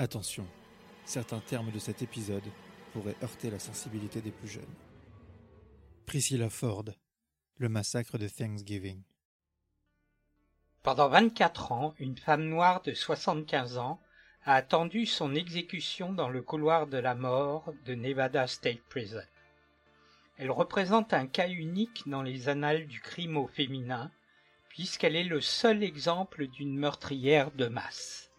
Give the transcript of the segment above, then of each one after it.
Attention, certains termes de cet épisode pourraient heurter la sensibilité des plus jeunes. Priscilla Ford, le massacre de Thanksgiving. Pendant 24 ans, une femme noire de 75 ans a attendu son exécution dans le couloir de la mort de Nevada State Prison. Elle représente un cas unique dans les annales du crime au féminin, puisqu'elle est le seul exemple d'une meurtrière de masse.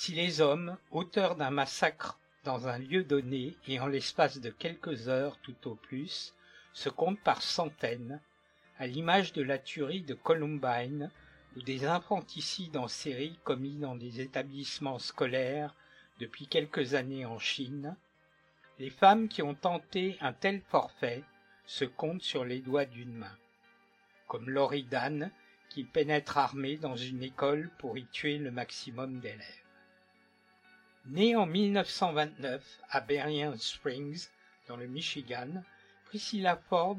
Si les hommes, auteurs d'un massacre dans un lieu donné et en l'espace de quelques heures tout au plus, se comptent par centaines, à l'image de la tuerie de Columbine ou des infanticides en série commis dans des établissements scolaires depuis quelques années en Chine, les femmes qui ont tenté un tel forfait se comptent sur les doigts d'une main, comme Laurie Dan qui pénètre armée dans une école pour y tuer le maximum d'élèves. Née en 1929 à Berrien Springs, dans le Michigan, Priscilla Ford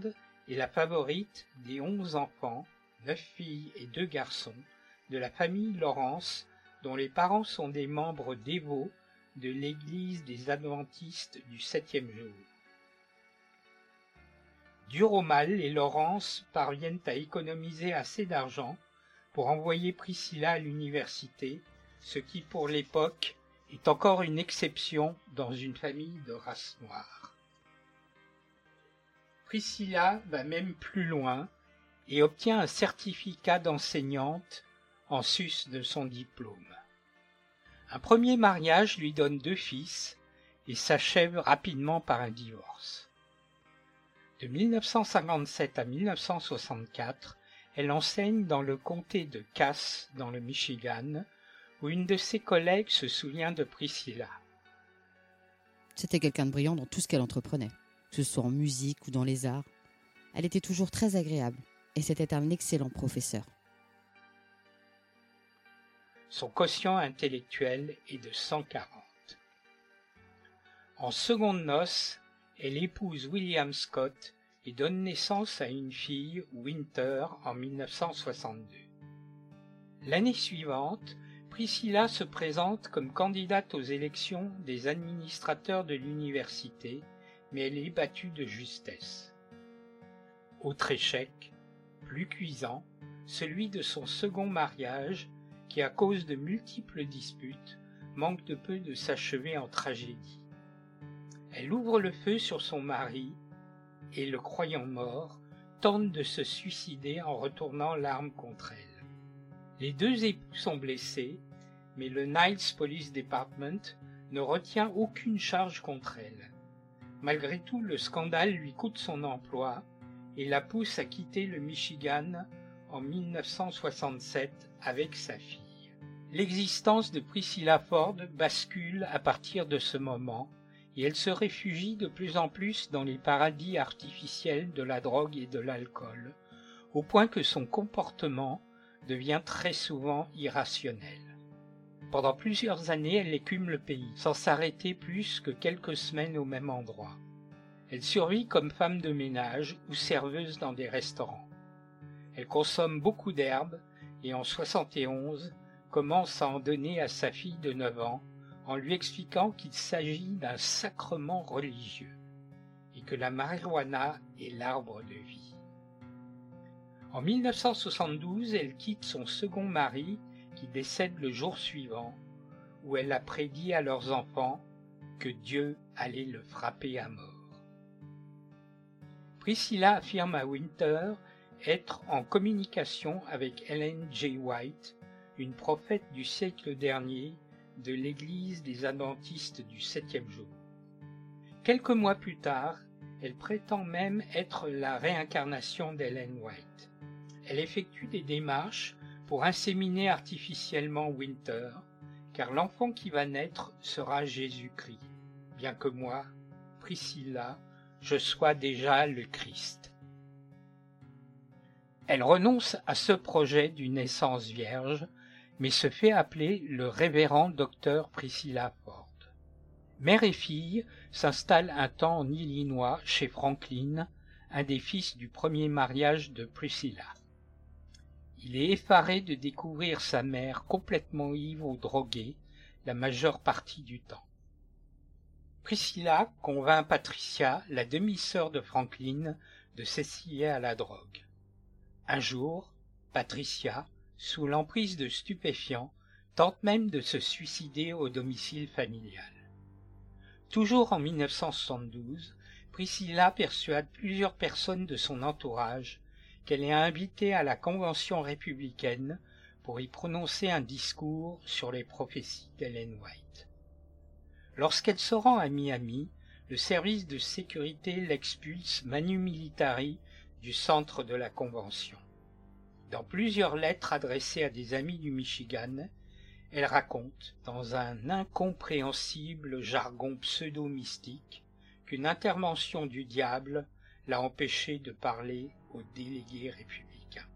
est la favorite des onze enfants, neuf filles et deux garçons, de la famille Lawrence, dont les parents sont des membres dévots de l'Église des Adventistes du septième jour. Dur au mal, les Lawrence parviennent à économiser assez d'argent pour envoyer Priscilla à l'université, ce qui pour l'époque est encore une exception dans une famille de race noire. Priscilla va même plus loin et obtient un certificat d'enseignante en sus de son diplôme. Un premier mariage lui donne deux fils et s'achève rapidement par un divorce. De 1957 à 1964, elle enseigne dans le comté de Cass, dans le Michigan, où une de ses collègues se souvient de Priscilla. C'était quelqu'un de brillant dans tout ce qu'elle entreprenait, que ce soit en musique ou dans les arts. Elle était toujours très agréable et c'était un excellent professeur. Son quotient intellectuel est de 140. En seconde noces, elle épouse William Scott et donne naissance à une fille, Winter, en 1962. L'année suivante, Priscilla se présente comme candidate aux élections des administrateurs de l'université, mais elle est battue de justesse. Autre échec, plus cuisant, celui de son second mariage, qui à cause de multiples disputes manque de peu de s'achever en tragédie. Elle ouvre le feu sur son mari et, le croyant mort, tente de se suicider en retournant l'arme contre elle. Les deux époux sont blessés mais le Niles Police Department ne retient aucune charge contre elle. Malgré tout, le scandale lui coûte son emploi et la pousse à quitter le Michigan en 1967 avec sa fille. L'existence de Priscilla Ford bascule à partir de ce moment et elle se réfugie de plus en plus dans les paradis artificiels de la drogue et de l'alcool, au point que son comportement devient très souvent irrationnel. Pendant plusieurs années, elle écume le pays, sans s'arrêter plus que quelques semaines au même endroit. Elle survit comme femme de ménage ou serveuse dans des restaurants. Elle consomme beaucoup d'herbes et en 71 commence à en donner à sa fille de 9 ans en lui expliquant qu'il s'agit d'un sacrement religieux et que la marijuana est l'arbre de vie. En 1972, elle quitte son second mari qui décède le jour suivant, où elle a prédit à leurs enfants que Dieu allait le frapper à mort. Priscilla affirme à Winter être en communication avec Ellen J. White, une prophète du siècle dernier de l'Église des Adventistes du septième jour. Quelques mois plus tard, elle prétend même être la réincarnation d'Ellen White. Elle effectue des démarches pour inséminer artificiellement Winter, car l'enfant qui va naître sera Jésus-Christ, bien que moi, Priscilla, je sois déjà le Christ. Elle renonce à ce projet d'une naissance vierge, mais se fait appeler le révérend docteur Priscilla Ford. Mère et fille s'installent un temps en Illinois chez Franklin, un des fils du premier mariage de Priscilla. Il est effaré de découvrir sa mère complètement ivre ou droguée la majeure partie du temps. Priscilla convainc Patricia, la demi-sœur de Franklin, de s'essayer à la drogue. Un jour, Patricia, sous l'emprise de stupéfiants, tente même de se suicider au domicile familial. Toujours en 1972, Priscilla persuade plusieurs personnes de son entourage qu'elle est invitée à la Convention républicaine pour y prononcer un discours sur les prophéties d'Ellen White. Lorsqu'elle se rend à Miami, le service de sécurité l'expulse manu militari du centre de la Convention. Dans plusieurs lettres adressées à des amis du Michigan, elle raconte, dans un incompréhensible jargon pseudo-mystique, qu'une intervention du diable l'a empêché de parler aux délégués républicains.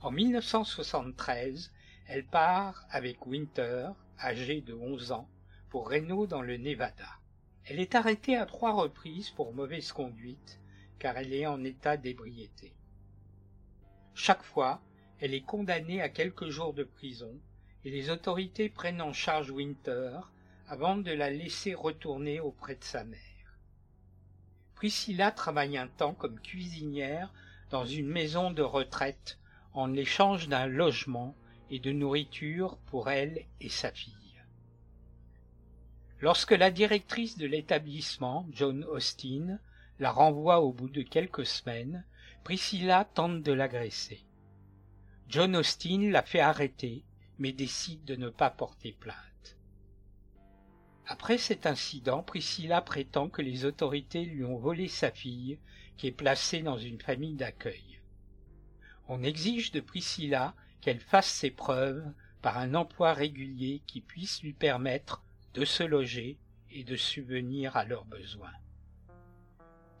En 1973, elle part avec Winter, âgé de 11 ans, pour Reno dans le Nevada. Elle est arrêtée à trois reprises pour mauvaise conduite, car elle est en état d'ébriété. Chaque fois, elle est condamnée à quelques jours de prison et les autorités prennent en charge Winter avant de la laisser retourner auprès de sa mère. Priscilla travaille un temps comme cuisinière dans une maison de retraite en échange d'un logement et de nourriture pour elle et sa fille. Lorsque la directrice de l'établissement, John Austin, la renvoie au bout de quelques semaines, Priscilla tente de l'agresser. John Austin la fait arrêter, mais décide de ne pas porter plainte. Après cet incident, Priscilla prétend que les autorités lui ont volé sa fille, qui est placée dans une famille d'accueil. On exige de Priscilla qu'elle fasse ses preuves par un emploi régulier qui puisse lui permettre de se loger et de subvenir à leurs besoins.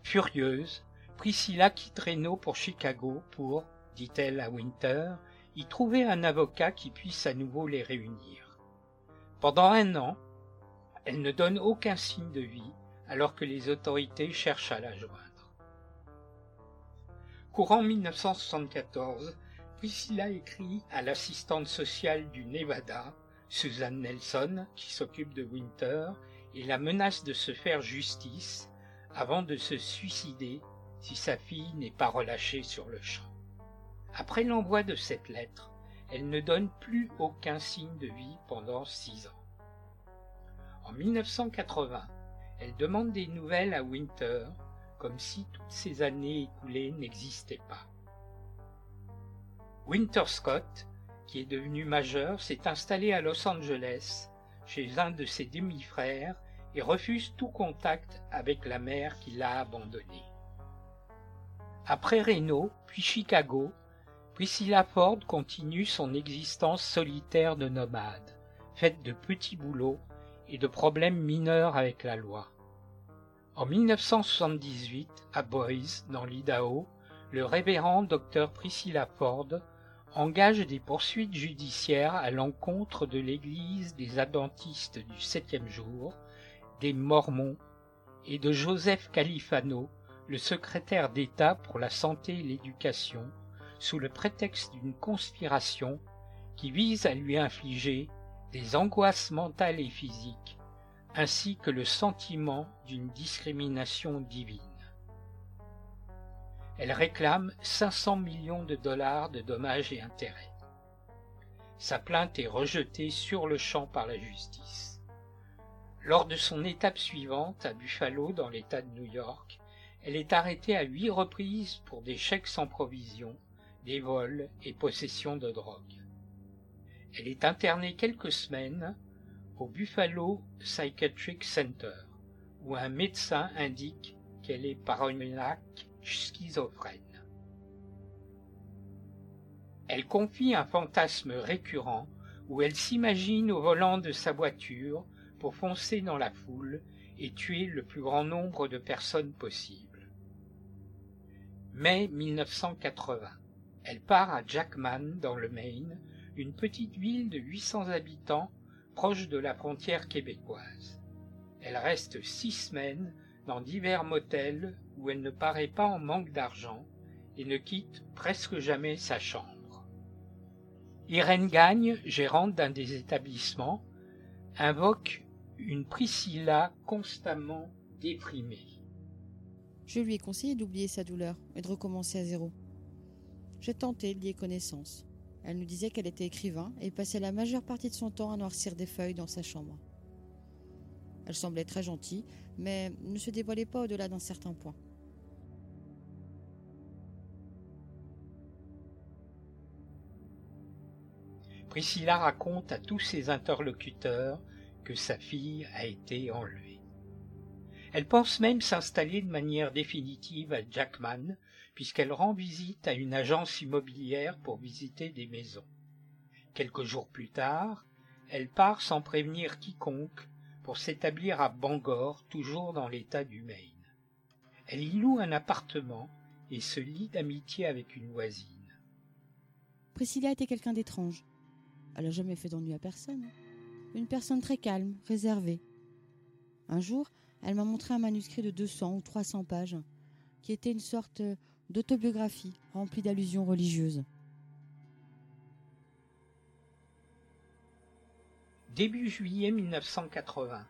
Furieuse, Priscilla quitte Reno pour Chicago pour, dit-elle à Winter, y trouver un avocat qui puisse à nouveau les réunir. Pendant un an, elle ne donne aucun signe de vie alors que les autorités cherchent à la joindre. Courant 1974, Priscilla écrit à l'assistante sociale du Nevada, Suzanne Nelson, qui s'occupe de Winter, et la menace de se faire justice avant de se suicider si sa fille n'est pas relâchée sur le champ. Après l'envoi de cette lettre, elle ne donne plus aucun signe de vie pendant six ans. En 1980, elle demande des nouvelles à Winter, comme si toutes ces années écoulées n'existaient pas. Winter Scott, qui est devenu majeur, s'est installé à Los Angeles chez un de ses demi-frères et refuse tout contact avec la mère qui l'a abandonné. Après Reno, puis Chicago, Priscilla Ford continue son existence solitaire de nomade, faite de petits boulots et de problèmes mineurs avec la loi. En 1978, à Boise, dans l'Idaho, le révérend Dr Priscilla Ford engage des poursuites judiciaires à l'encontre de l'Église des Adventistes du septième jour, des Mormons et de Joseph Califano, le secrétaire d'État pour la santé et l'éducation, sous le prétexte d'une conspiration qui vise à lui infliger des angoisses mentales et physiques, ainsi que le sentiment d'une discrimination divine. Elle réclame 500 millions de dollars de dommages et intérêts. Sa plainte est rejetée sur le champ par la justice. Lors de son étape suivante à Buffalo dans l'État de New York, elle est arrêtée à huit reprises pour des chèques sans provision des vols et possession de drogue. Elle est internée quelques semaines au Buffalo Psychiatric Center, où un médecin indique qu'elle est paranoïaque schizophrène. Elle confie un fantasme récurrent où elle s'imagine au volant de sa voiture pour foncer dans la foule et tuer le plus grand nombre de personnes possible. Mai 1980. Elle part à Jackman, dans le Maine, une petite ville de 800 habitants proche de la frontière québécoise. Elle reste six semaines dans divers motels où elle ne paraît pas en manque d'argent et ne quitte presque jamais sa chambre. Irène Gagne, gérante d'un des établissements, invoque une Priscilla constamment déprimée. Je lui ai conseillé d'oublier sa douleur et de recommencer à zéro. J'ai tenté de lier connaissance. Elle nous disait qu'elle était écrivain et passait la majeure partie de son temps à noircir des feuilles dans sa chambre. Elle semblait très gentille, mais ne se dévoilait pas au-delà d'un certain point. Priscilla raconte à tous ses interlocuteurs que sa fille a été enlevée. Elle pense même s'installer de manière définitive à Jackman, puisqu'elle rend visite à une agence immobilière pour visiter des maisons. Quelques jours plus tard, elle part sans prévenir quiconque pour s'établir à Bangor, toujours dans l'état du Maine. Elle y loue un appartement et se lie d'amitié avec une voisine. Priscilla était quelqu'un d'étrange. Elle n'a jamais fait d'ennui à personne une personne très calme, réservée. Un jour, elle m'a montré un manuscrit de 200 ou 300 pages, qui était une sorte d'autobiographie remplie d'allusions religieuses. Début juillet 1980,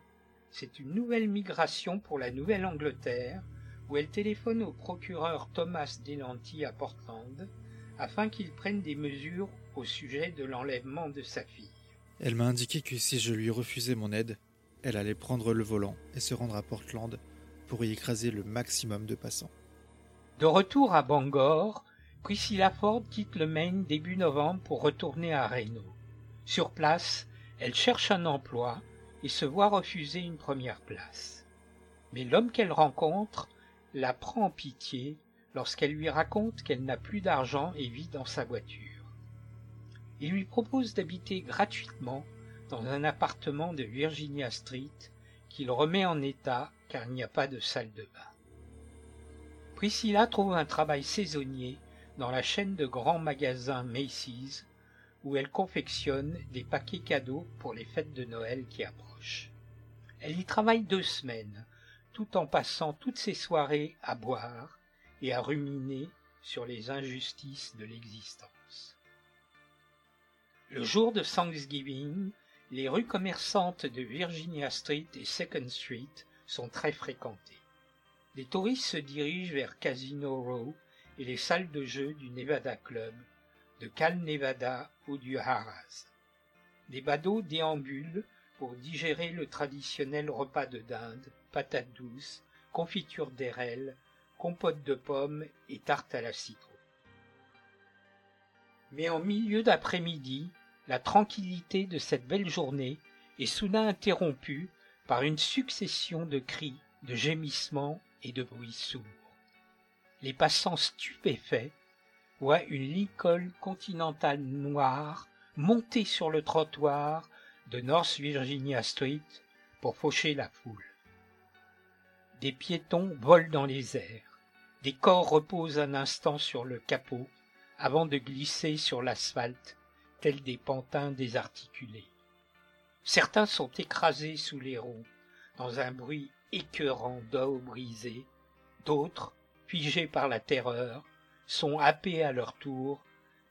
c'est une nouvelle migration pour la Nouvelle-Angleterre où elle téléphone au procureur Thomas Delanty à Portland afin qu'il prenne des mesures au sujet de l'enlèvement de sa fille. Elle m'a indiqué que si je lui refusais mon aide, elle allait prendre le volant et se rendre à Portland pour y écraser le maximum de passants. De retour à Bangor, Priscilla Ford quitte le Maine début novembre pour retourner à Reno. Sur place, elle cherche un emploi et se voit refuser une première place. Mais l'homme qu'elle rencontre la prend en pitié lorsqu'elle lui raconte qu'elle n'a plus d'argent et vit dans sa voiture. Il lui propose d'habiter gratuitement dans un appartement de Virginia Street qu'il remet en état car il n'y a pas de salle de bain. Priscilla trouve un travail saisonnier dans la chaîne de grands magasins Macy's où elle confectionne des paquets cadeaux pour les fêtes de Noël qui approchent. Elle y travaille deux semaines, tout en passant toutes ses soirées à boire et à ruminer sur les injustices de l'existence. Le jour de Thanksgiving, les rues commerçantes de Virginia Street et Second Street sont très fréquentées. Les touristes se dirigent vers Casino Row et les salles de jeu du Nevada Club, de Cal Nevada ou du Harrah's. Des badauds déambulent pour digérer le traditionnel repas de dinde, patates douces, confiture d'érel, compote de pommes et tarte à la citron. Mais en milieu d'après-midi, la tranquillité de cette belle journée est soudain interrompue par une succession de cris, de gémissements et de bruits sourds. Les passants stupéfaits voient une Lincoln continentale noire monter sur le trottoir de North Virginia Street pour faucher la foule. Des piétons volent dans les airs, des corps reposent un instant sur le capot avant de glisser sur l'asphalte tels des pantins désarticulés. Certains sont écrasés sous les roues, dans un bruit écœurant d'eau brisée, d'autres, figés par la terreur, sont happés à leur tour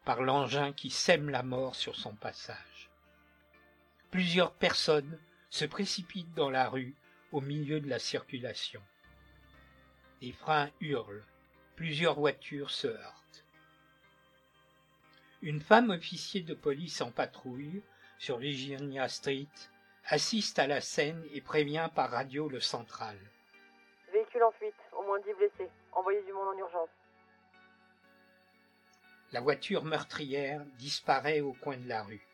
par l'engin qui sème la mort sur son passage. Plusieurs personnes se précipitent dans la rue au milieu de la circulation. Les freins hurlent, plusieurs voitures se heurtent. Une femme officier de police en patrouille sur Virginia Street assiste à la scène et prévient par radio le central. Véhicule en fuite, au moins dix blessés. Envoyez du monde en urgence. La voiture meurtrière disparaît au coin de la rue.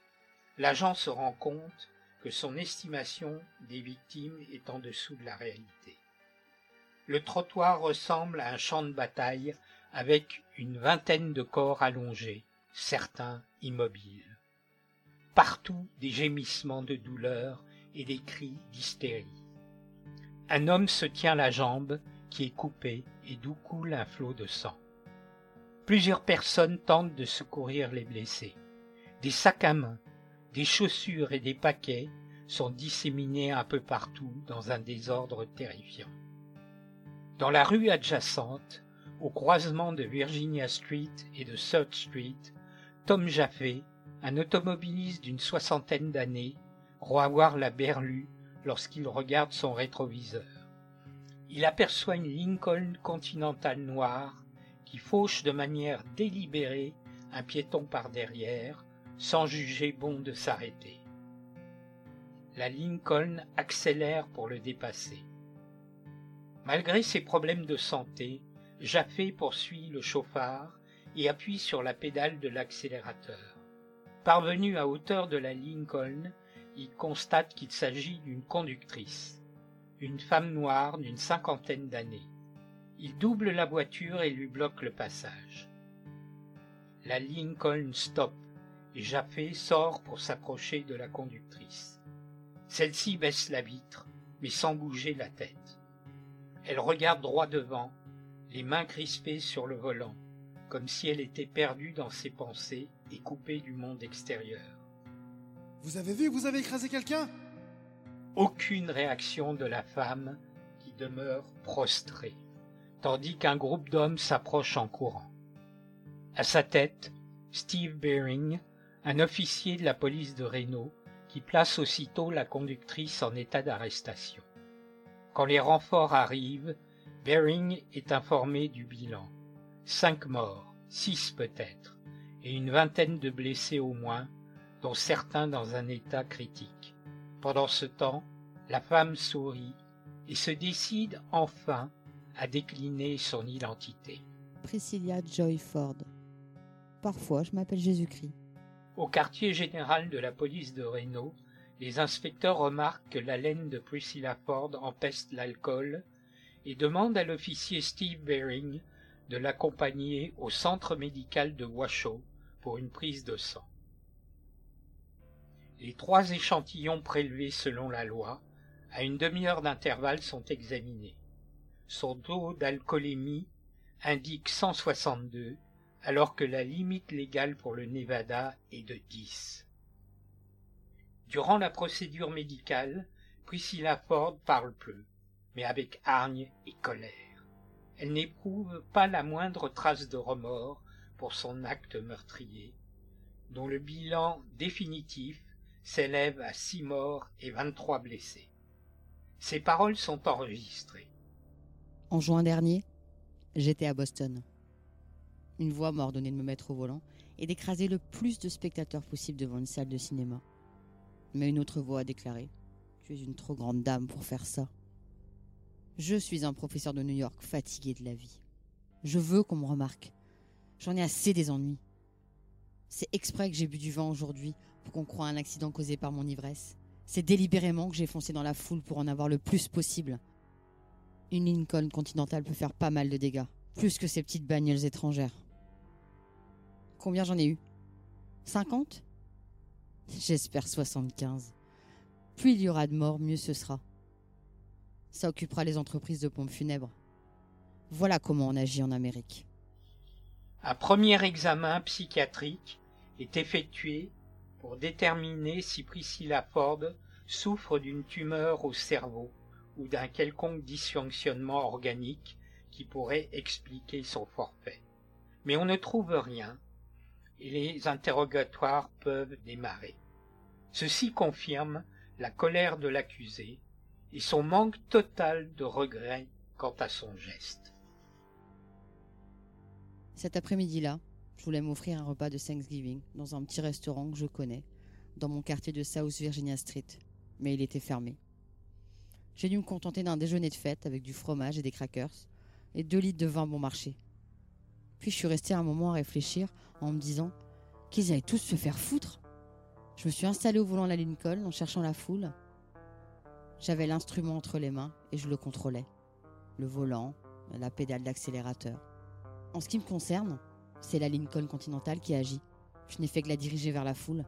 L'agent se rend compte que son estimation des victimes est en dessous de la réalité. Le trottoir ressemble à un champ de bataille avec une vingtaine de corps allongés, certains immobiles. Partout des gémissements de douleur et des cris d'hystérie. Un homme se tient la jambe qui est coupée et d'où coule un flot de sang. Plusieurs personnes tentent de secourir les blessés. Des sacs à main, des chaussures et des paquets sont disséminés un peu partout dans un désordre terrifiant. Dans la rue adjacente, au croisement de Virginia Street et de Third Street, Tom Jaffé, un automobiliste d'une soixantaine d'années, croit la berlue lorsqu'il regarde son rétroviseur. Il aperçoit une Lincoln Continental noire qui fauche de manière délibérée un piéton par derrière, sans juger bon de s'arrêter. La Lincoln accélère pour le dépasser. Malgré ses problèmes de santé, Jaffé poursuit le chauffard et appuie sur la pédale de l'accélérateur. Parvenu à hauteur de la Lincoln, il constate qu'il s'agit d'une conductrice, une femme noire d'une cinquantaine d'années. Il double la voiture et lui bloque le passage. La Lincoln stoppe et Jaffé sort pour s'approcher de la conductrice. Celle-ci baisse la vitre, mais sans bouger la tête. Elle regarde droit devant, les mains crispées sur le volant, comme si elle était perdue dans ses pensées et coupée du monde extérieur. Vous avez vu, vous avez écrasé quelqu'un? Aucune réaction de la femme qui demeure prostrée, tandis qu'un groupe d'hommes s'approche en courant. À sa tête, Steve Bering, un officier de la police de Reno, qui place aussitôt la conductrice en état d'arrestation. Quand les renforts arrivent, Bering est informé du bilan. Cinq morts, six peut-être, et une vingtaine de blessés au moins, dont certains dans un état critique. Pendant ce temps, la femme sourit et se décide enfin à décliner son identité. Priscilla Joy Ford. Parfois, je m'appelle Jésus-Christ. Au quartier général de la police de Reno, les inspecteurs remarquent que la laine de Priscilla Ford empeste l'alcool et demande à l'officier Steve Bering de l'accompagner au centre médical de Washoe pour une prise de sang. Les trois échantillons prélevés selon la loi, à une demi-heure d'intervalle, sont examinés. Son taux d'alcoolémie indique 162, alors que la limite légale pour le Nevada est de 10. Durant la procédure médicale, Priscilla Ford parle peu mais avec hargne et colère. Elle n'éprouve pas la moindre trace de remords pour son acte meurtrier, dont le bilan définitif s'élève à six morts et vingt-trois blessés. Ces paroles sont enregistrées. En juin dernier, j'étais à Boston. Une voix m'a ordonné de me mettre au volant et d'écraser le plus de spectateurs possible devant une salle de cinéma. Mais une autre voix a déclaré Tu es une trop grande dame pour faire ça. Je suis un professeur de New York fatigué de la vie. Je veux qu'on me remarque. J'en ai assez des ennuis. C'est exprès que j'ai bu du vin aujourd'hui pour qu'on croie à un accident causé par mon ivresse. C'est délibérément que j'ai foncé dans la foule pour en avoir le plus possible. Une Lincoln Continental peut faire pas mal de dégâts, plus que ces petites bagnoles étrangères. Combien j'en ai eu? 50 J'espère 75. Plus il y aura de morts, mieux ce sera ça occupera les entreprises de pompes funèbres. Voilà comment on agit en Amérique. Un premier examen psychiatrique est effectué pour déterminer si Priscilla Ford souffre d'une tumeur au cerveau ou d'un quelconque dysfonctionnement organique qui pourrait expliquer son forfait. Mais on ne trouve rien et les interrogatoires peuvent démarrer. Ceci confirme la colère de l'accusé et son manque total de regret quant à son geste. Cet après-midi-là, je voulais m'offrir un repas de Thanksgiving dans un petit restaurant que je connais, dans mon quartier de South Virginia Street, mais il était fermé. J'ai dû me contenter d'un déjeuner de fête avec du fromage et des crackers, et deux litres de vin bon marché. Puis je suis resté un moment à réfléchir en me disant qu'ils allaient tous se faire foutre. Je me suis installé au volant de la Lincoln en cherchant la foule, j'avais l'instrument entre les mains et je le contrôlais. Le volant, la pédale d'accélérateur. En ce qui me concerne, c'est la Lincoln Continental qui agit. Je n'ai fait que la diriger vers la foule.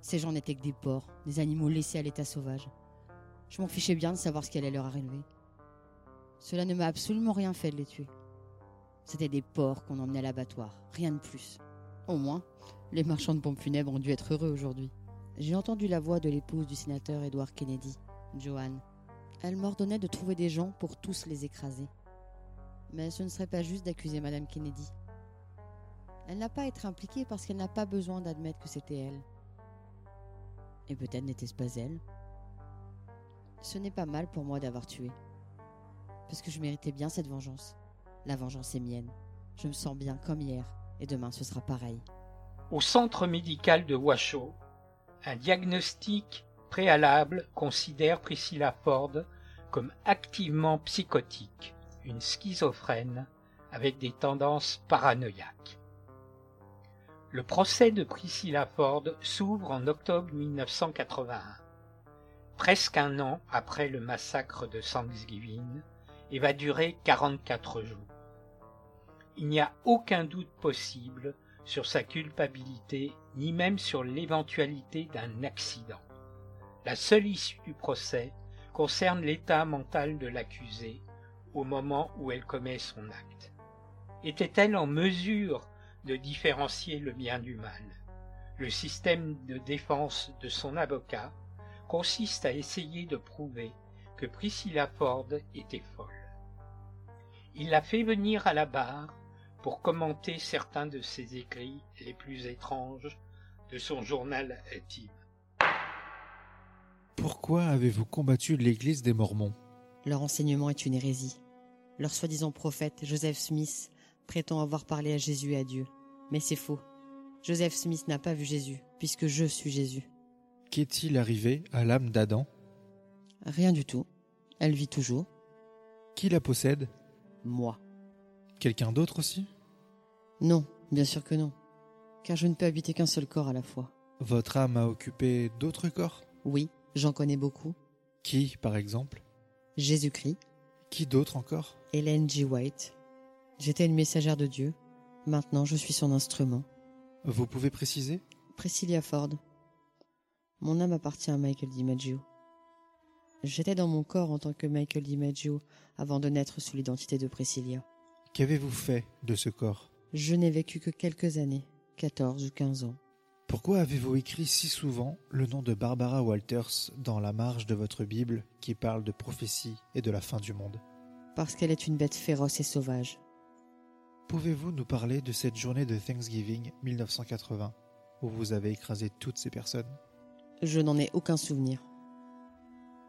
Ces gens n'étaient que des porcs, des animaux laissés à l'état sauvage. Je m'en fichais bien de savoir ce qui allait leur arriver. Cela ne m'a absolument rien fait de les tuer. C'était des porcs qu'on emmenait à l'abattoir, rien de plus. Au moins, les marchands de pompes funèbres ont dû être heureux aujourd'hui. J'ai entendu la voix de l'épouse du sénateur Edward Kennedy, Joanne. Elle m'ordonnait de trouver des gens pour tous les écraser. Mais ce ne serait pas juste d'accuser Madame Kennedy. Elle n'a pas à être impliquée parce qu'elle n'a pas besoin d'admettre que c'était elle. Et peut-être n'était-ce pas elle. Ce n'est pas mal pour moi d'avoir tué. Parce que je méritais bien cette vengeance. La vengeance est mienne. Je me sens bien comme hier, et demain ce sera pareil. Au centre médical de Washoe, un diagnostic préalable considère Priscilla Ford comme activement psychotique, une schizophrène avec des tendances paranoïaques. Le procès de Priscilla Ford s'ouvre en octobre 1981, presque un an après le massacre de Thanksgiving, et va durer 44 jours. Il n'y a aucun doute possible sur sa culpabilité, ni même sur l'éventualité d'un accident. La seule issue du procès concerne l'état mental de l'accusée au moment où elle commet son acte. Était-elle en mesure de différencier le bien du mal? Le système de défense de son avocat consiste à essayer de prouver que Priscilla Ford était folle. Il l'a fait venir à la barre pour commenter certains de ses écrits les plus étranges de son journal intime. Pourquoi avez-vous combattu l'Église des Mormons? Leur enseignement est une hérésie. Leur soi-disant prophète, Joseph Smith, prétend avoir parlé à Jésus et à Dieu. Mais c'est faux. Joseph Smith n'a pas vu Jésus, puisque je suis Jésus. Qu'est-il arrivé à l'âme d'Adam? Rien du tout. Elle vit toujours. Qui la possède? Moi. Quelqu'un d'autre aussi? Non, bien sûr que non. Car je ne peux habiter qu'un seul corps à la fois. Votre âme a occupé d'autres corps? Oui, j'en connais beaucoup. Qui, par exemple? Jésus-Christ, Qui d'autre encore? Hélène G. White. J'étais une messagère de Dieu. Maintenant, je suis son instrument. Vous pouvez préciser? Priscilla Ford. Mon âme appartient à Michael DiMaggio. J'étais dans mon corps en tant que Michael DiMaggio avant de naître sous l'identité de Priscilla. Qu'avez-vous fait de ce corps? Je n'ai vécu que quelques années, 14 ou 15 ans. Pourquoi avez-vous écrit si souvent le nom de Barbara Walters dans la marge de votre Bible qui parle de prophétie et de la fin du monde? Parce qu'elle est une bête féroce et sauvage. Pouvez-vous nous parler de cette journée de Thanksgiving 1980 où vous avez écrasé toutes ces personnes? Je n'en ai aucun souvenir.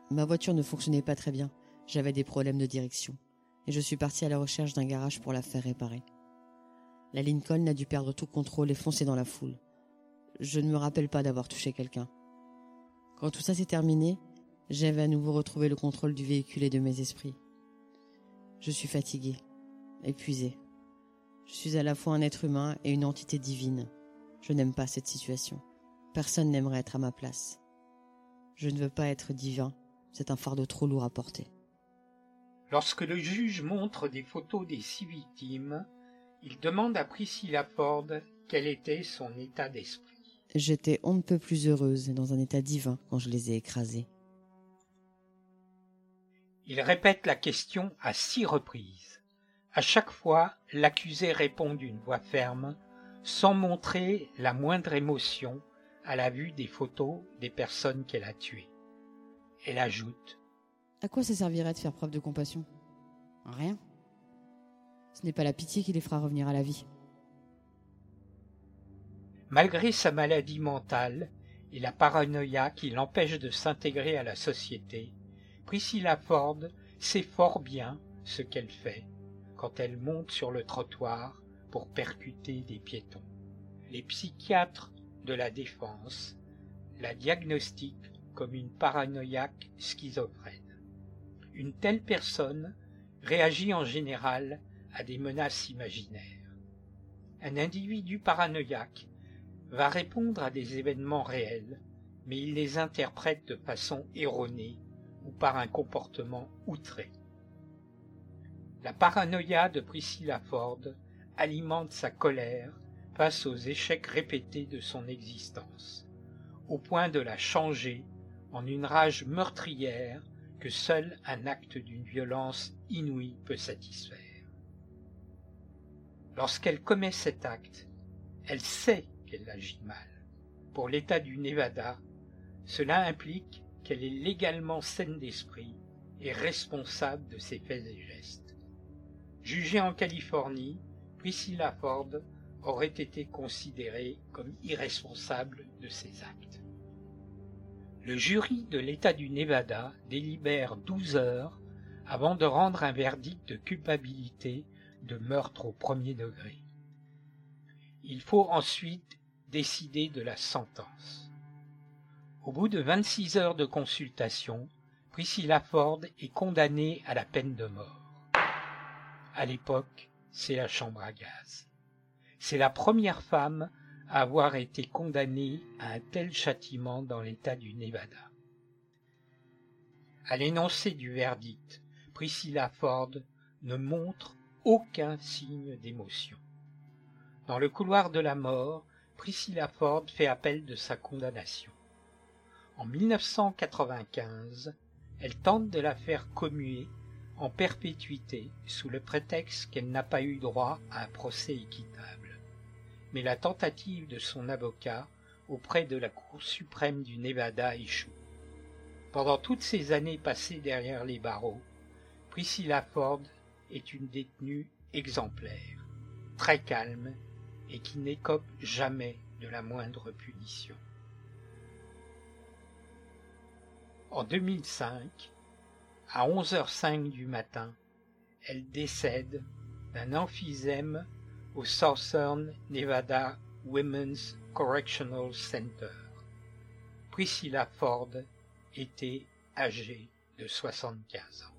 Ma voiture ne fonctionnait pas très bien. J'avais des problèmes de direction. Et je suis parti à la recherche d'un garage pour la faire réparer. La Lincoln a dû perdre tout contrôle et foncer dans la foule. Je ne me rappelle pas d'avoir touché quelqu'un. Quand tout ça s'est terminé, j'avais à nouveau retrouvé le contrôle du véhicule et de mes esprits. Je suis fatigué, épuisé. Je suis à la fois un être humain et une entité divine. Je n'aime pas cette situation. Personne n'aimerait être à ma place. Je ne veux pas être divin. C'est un fardeau trop lourd à porter. Lorsque le juge montre des photos des six victimes, il demande à Priscilla Ford quel était son état d'esprit. J'étais on ne peut plus heureuse et dans un état divin quand je les ai écrasées. Il répète la question à six reprises. À chaque fois, l'accusé répond d'une voix ferme, sans montrer la moindre émotion à la vue des photos des personnes qu'elle a tuées. Elle ajoute À quoi ça servirait de faire preuve de compassion? Rien. Ce n'est pas la pitié qui les fera revenir à la vie. Malgré sa maladie mentale et la paranoïa qui l'empêche de s'intégrer à la société, Priscilla Ford sait fort bien ce qu'elle fait quand elle monte sur le trottoir pour percuter des piétons. Les psychiatres de la défense la diagnostiquent comme une paranoïaque schizophrène. Une telle personne réagit en général à des menaces imaginaires. Un individu paranoïaque va répondre à des événements réels, mais il les interprète de façon erronée ou par un comportement outré. La paranoïa de Priscilla Ford alimente sa colère face aux échecs répétés de son existence, au point de la changer en une rage meurtrière que seul un acte d'une violence inouïe peut satisfaire. Lorsqu'elle commet cet acte, elle sait qu'elle agit mal. Pour l'État du Nevada, cela implique qu'elle est légalement saine d'esprit et responsable de ses faits et gestes. Jugée en Californie, Priscilla Ford aurait été considérée comme irresponsable de ses actes. Le jury de l'État du Nevada délibère 12 heures avant de rendre un verdict de culpabilité de meurtre au premier degré. Il faut ensuite décider de la sentence. Au bout de 26 heures de consultation, Priscilla Ford est condamnée à la peine de mort. À l'époque, c'est la chambre à gaz. C'est la première femme à avoir été condamnée à un tel châtiment dans l'État du Nevada. À l'énoncé du verdict, Priscilla Ford ne montre aucun signe d'émotion. Dans le couloir de la mort, Priscilla Ford fait appel de sa condamnation. En 1995, elle tente de la faire commuer en perpétuité sous le prétexte qu'elle n'a pas eu droit à un procès équitable. Mais la tentative de son avocat auprès de la Cour suprême du Nevada échoue. Pendant toutes ces années passées derrière les barreaux, Priscilla Ford est une détenue exemplaire, très calme et qui n'écope jamais de la moindre punition. En 2005, à 11h05 du matin, elle décède d'un emphysème au Southern Nevada Women's Correctional Center. Priscilla Ford était âgée de 75 ans.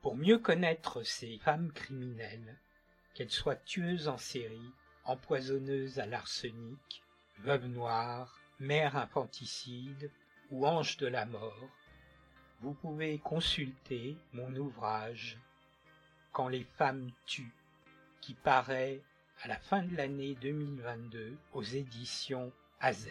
Pour mieux connaître ces femmes criminelles, qu'elles soient tueuses en série, empoisonneuses à l'arsenic, veuves noires, mères infanticides ou ange de la mort, vous pouvez consulter mon ouvrage Quand les femmes tuent, qui paraît à la fin de l'année 2022 aux éditions AZ.